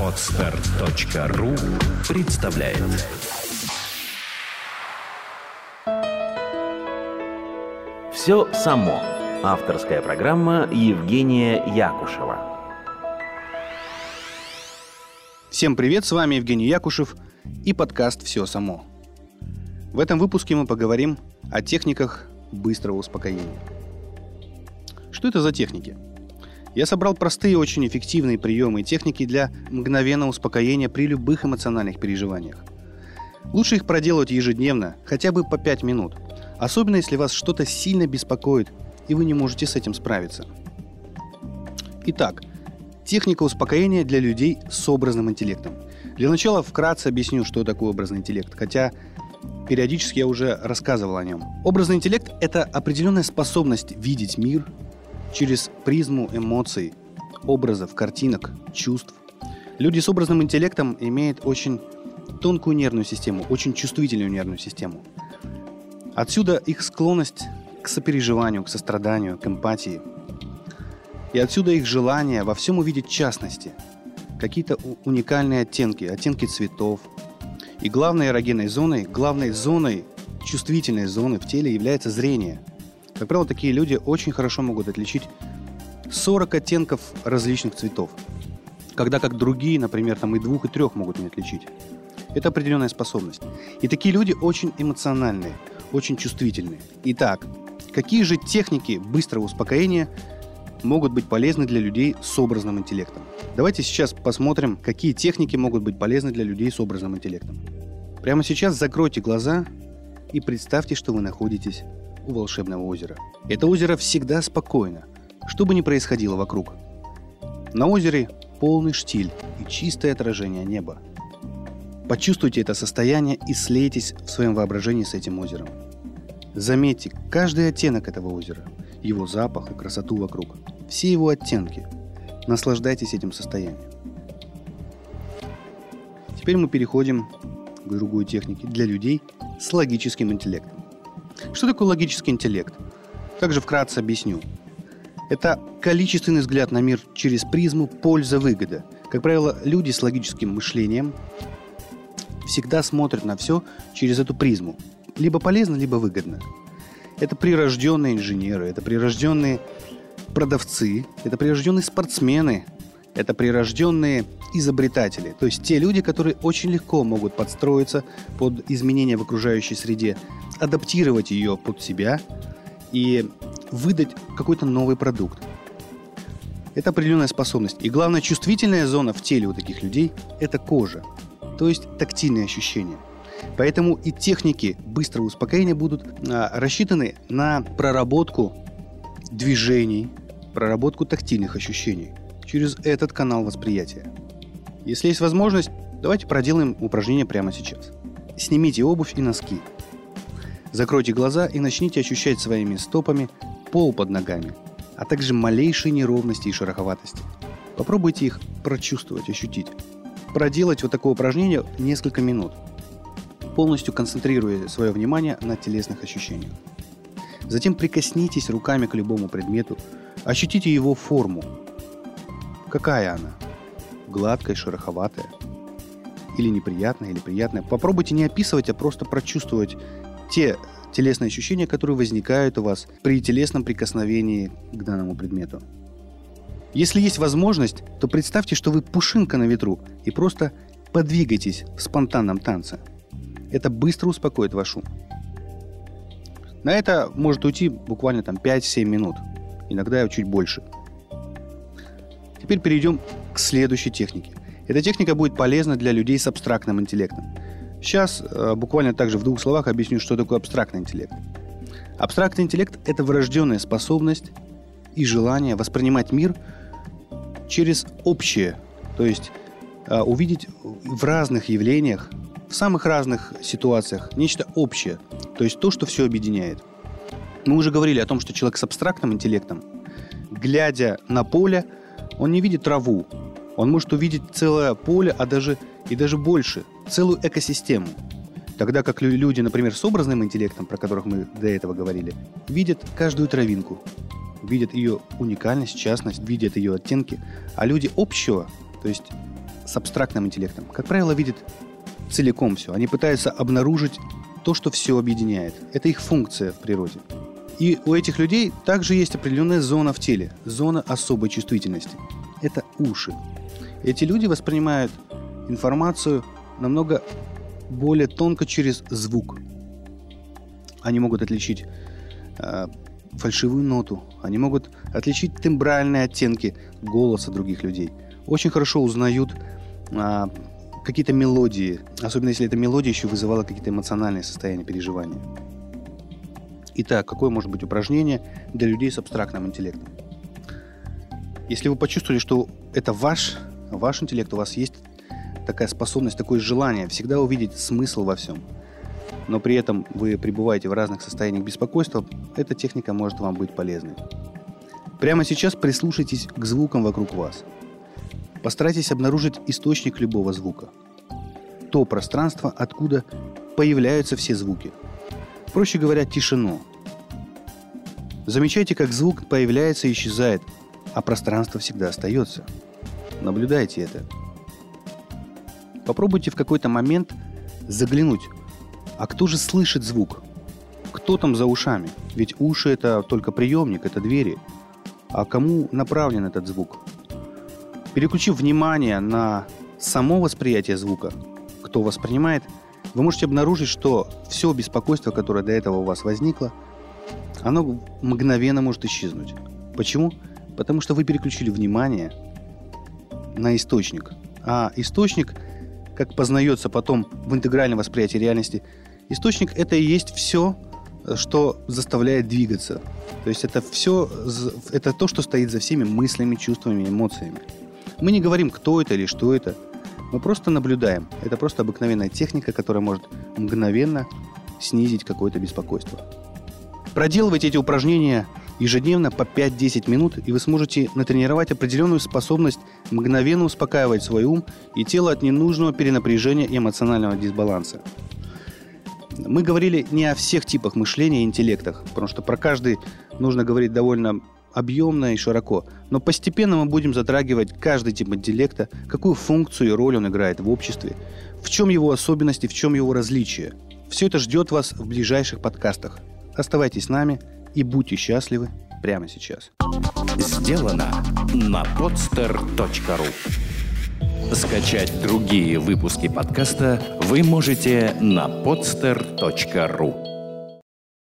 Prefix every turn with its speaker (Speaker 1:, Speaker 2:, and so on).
Speaker 1: Отстар.ру представляет
Speaker 2: Все само. Авторская программа Евгения Якушева.
Speaker 3: Всем привет, с вами Евгений Якушев и подкаст «Все само». В этом выпуске мы поговорим о техниках быстрого успокоения. Что это за техники? Я собрал простые, очень эффективные приемы и техники для мгновенного успокоения при любых эмоциональных переживаниях. Лучше их проделывать ежедневно, хотя бы по 5 минут, особенно если вас что-то сильно беспокоит и вы не можете с этим справиться. Итак, техника успокоения для людей с образным интеллектом. Для начала вкратце объясню, что такое образный интеллект, хотя периодически я уже рассказывал о нем. Образный интеллект – это определенная способность видеть мир через призму эмоций, образов, картинок, чувств. Люди с образным интеллектом имеют очень тонкую нервную систему, очень чувствительную нервную систему. Отсюда их склонность к сопереживанию, к состраданию, к эмпатии. И отсюда их желание во всем увидеть частности, какие-то уникальные оттенки, оттенки цветов. И главной эрогенной зоной, главной зоной, чувствительной зоны в теле является зрение. Как правило, такие люди очень хорошо могут отличить 40 оттенков различных цветов, когда как другие, например, там и двух, и трех могут не отличить. Это определенная способность. И такие люди очень эмоциональные, очень чувствительные. Итак, какие же техники быстрого успокоения могут быть полезны для людей с образным интеллектом? Давайте сейчас посмотрим, какие техники могут быть полезны для людей с образным интеллектом. Прямо сейчас закройте глаза и представьте, что вы находитесь у волшебного озера. Это озеро всегда спокойно, что бы ни происходило вокруг. На озере полный штиль и чистое отражение неба. Почувствуйте это состояние и слейтесь в своем воображении с этим озером. Заметьте каждый оттенок этого озера, его запах и красоту вокруг, все его оттенки. Наслаждайтесь этим состоянием. Теперь мы переходим к другой технике для людей с логическим интеллектом. Что такое логический интеллект? Также вкратце объясню. Это количественный взгляд на мир через призму польза-выгода. Как правило, люди с логическим мышлением всегда смотрят на все через эту призму. Либо полезно, либо выгодно. Это прирожденные инженеры, это прирожденные продавцы, это прирожденные спортсмены, это прирожденные изобретатели. То есть те люди, которые очень легко могут подстроиться под изменения в окружающей среде, адаптировать ее под себя и выдать какой-то новый продукт. Это определенная способность. И главная чувствительная зона в теле у таких людей – это кожа – то есть тактильные ощущения. Поэтому и техники быстрого успокоения будут а, рассчитаны на проработку движений, проработку тактильных ощущений через этот канал восприятия. Если есть возможность, давайте проделаем упражнение прямо сейчас. Снимите обувь и носки. Закройте глаза и начните ощущать своими стопами пол под ногами, а также малейшие неровности и шероховатости. Попробуйте их прочувствовать, ощутить проделать вот такое упражнение несколько минут, полностью концентрируя свое внимание на телесных ощущениях. Затем прикоснитесь руками к любому предмету, ощутите его форму. Какая она? Гладкая, шероховатая? Или неприятная, или приятная? Попробуйте не описывать, а просто прочувствовать те телесные ощущения, которые возникают у вас при телесном прикосновении к данному предмету. Если есть возможность, то представьте, что вы пушинка на ветру и просто подвигайтесь в спонтанном танце. Это быстро успокоит ваш ум. На это может уйти буквально там 5-7 минут, иногда чуть больше. Теперь перейдем к следующей технике. Эта техника будет полезна для людей с абстрактным интеллектом. Сейчас э, буквально также в двух словах объясню, что такое абстрактный интеллект. Абстрактный интеллект – это врожденная способность и желание воспринимать мир через общее, то есть э, увидеть в разных явлениях, в самых разных ситуациях нечто общее, то есть то, что все объединяет. Мы уже говорили о том, что человек с абстрактным интеллектом, глядя на поле, он не видит траву, он может увидеть целое поле, а даже и даже больше, целую экосистему. Тогда как люди, например, с образным интеллектом, про которых мы до этого говорили, видят каждую травинку, видят ее уникальность, частность, видят ее оттенки, а люди общего, то есть с абстрактным интеллектом, как правило, видят целиком все. Они пытаются обнаружить то, что все объединяет. Это их функция в природе. И у этих людей также есть определенная зона в теле, зона особой чувствительности. Это уши. Эти люди воспринимают информацию намного более тонко через звук. Они могут отличить э, фальшивую ноту, они могут отличить тембральные оттенки голоса других людей. Очень хорошо узнают э, какие-то мелодии, особенно если эта мелодия еще вызывала какие-то эмоциональные состояния, переживания. Итак, какое может быть упражнение для людей с абстрактным интеллектом? Если вы почувствовали, что это ваш, ваш интеллект, у вас есть такая способность, такое желание всегда увидеть смысл во всем, но при этом вы пребываете в разных состояниях беспокойства, эта техника может вам быть полезной. Прямо сейчас прислушайтесь к звукам вокруг вас. Постарайтесь обнаружить источник любого звука. То пространство, откуда появляются все звуки. Проще говоря, тишину. Замечайте, как звук появляется и исчезает, а пространство всегда остается. Наблюдайте это. Попробуйте в какой-то момент заглянуть. А кто же слышит звук? Кто там за ушами? Ведь уши это только приемник, это двери. А кому направлен этот звук? Переключив внимание на само восприятие звука, кто воспринимает, вы можете обнаружить, что все беспокойство, которое до этого у вас возникло, оно мгновенно может исчезнуть. Почему? Потому что вы переключили внимание на источник. А источник как познается потом в интегральном восприятии реальности, источник – это и есть все, что заставляет двигаться. То есть это все, это то, что стоит за всеми мыслями, чувствами, эмоциями. Мы не говорим, кто это или что это. Мы просто наблюдаем. Это просто обыкновенная техника, которая может мгновенно снизить какое-то беспокойство. Проделывайте эти упражнения ежедневно по 5-10 минут, и вы сможете натренировать определенную способность мгновенно успокаивать свой ум и тело от ненужного перенапряжения и эмоционального дисбаланса. Мы говорили не о всех типах мышления и интеллектах, потому что про каждый нужно говорить довольно объемно и широко. Но постепенно мы будем затрагивать каждый тип интеллекта, какую функцию и роль он играет в обществе, в чем его особенности, в чем его различия. Все это ждет вас в ближайших подкастах. Оставайтесь с нами – и будьте счастливы прямо сейчас.
Speaker 1: Сделано на podster.ru Скачать другие выпуски подкаста вы можете на podster.ru